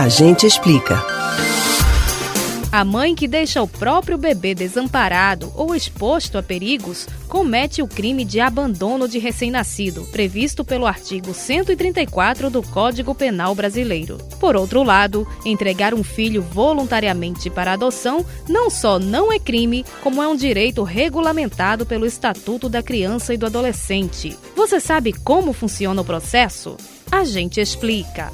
A gente explica. A mãe que deixa o próprio bebê desamparado ou exposto a perigos comete o crime de abandono de recém-nascido, previsto pelo artigo 134 do Código Penal Brasileiro. Por outro lado, entregar um filho voluntariamente para adoção não só não é crime, como é um direito regulamentado pelo Estatuto da Criança e do Adolescente. Você sabe como funciona o processo? A gente explica.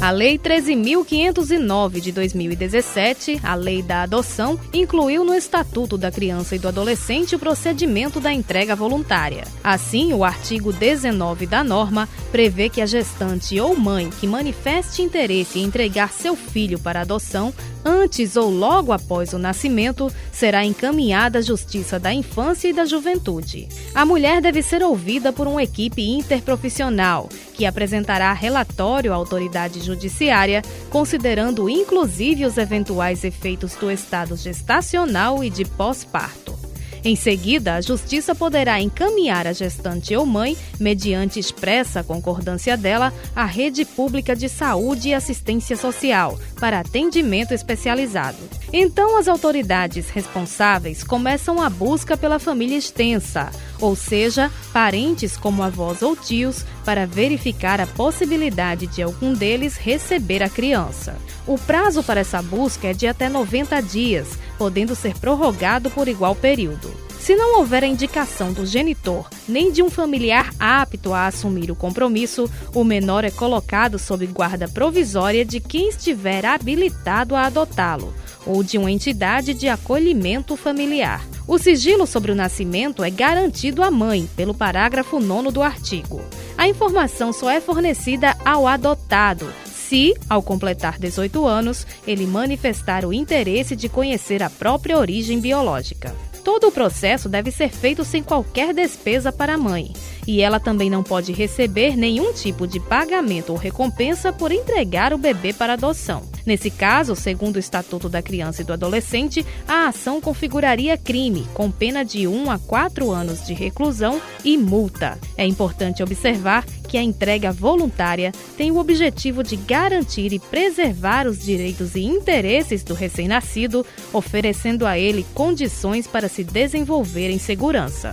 A Lei 13.509 de 2017, a Lei da Adoção, incluiu no Estatuto da Criança e do Adolescente o procedimento da entrega voluntária. Assim, o artigo 19 da norma prevê que a gestante ou mãe que manifeste interesse em entregar seu filho para adoção antes ou logo após o nascimento será encaminhada à Justiça da Infância e da Juventude. A mulher deve ser ouvida por uma equipe interprofissional que apresentará relatório à autoridade judiciária, considerando inclusive os eventuais efeitos do estado gestacional e de pós-parto. Em seguida, a Justiça poderá encaminhar a gestante ou mãe, mediante expressa concordância dela, à rede pública de saúde e assistência social para atendimento especializado. Então, as autoridades responsáveis começam a busca pela família extensa, ou seja, parentes como avós ou tios, para verificar a possibilidade de algum deles receber a criança. O prazo para essa busca é de até 90 dias, podendo ser prorrogado por igual período. Se não houver a indicação do genitor nem de um familiar apto a assumir o compromisso, o menor é colocado sob guarda provisória de quem estiver habilitado a adotá-lo ou de uma entidade de acolhimento familiar. O sigilo sobre o nascimento é garantido à mãe, pelo parágrafo 9 do artigo. A informação só é fornecida ao adotado, se, ao completar 18 anos, ele manifestar o interesse de conhecer a própria origem biológica. Todo o processo deve ser feito sem qualquer despesa para a mãe. E ela também não pode receber nenhum tipo de pagamento ou recompensa por entregar o bebê para adoção. Nesse caso, segundo o Estatuto da Criança e do Adolescente, a ação configuraria crime, com pena de 1 a 4 anos de reclusão e multa. É importante observar que a entrega voluntária tem o objetivo de garantir e preservar os direitos e interesses do recém-nascido, oferecendo a ele condições para se desenvolver em segurança.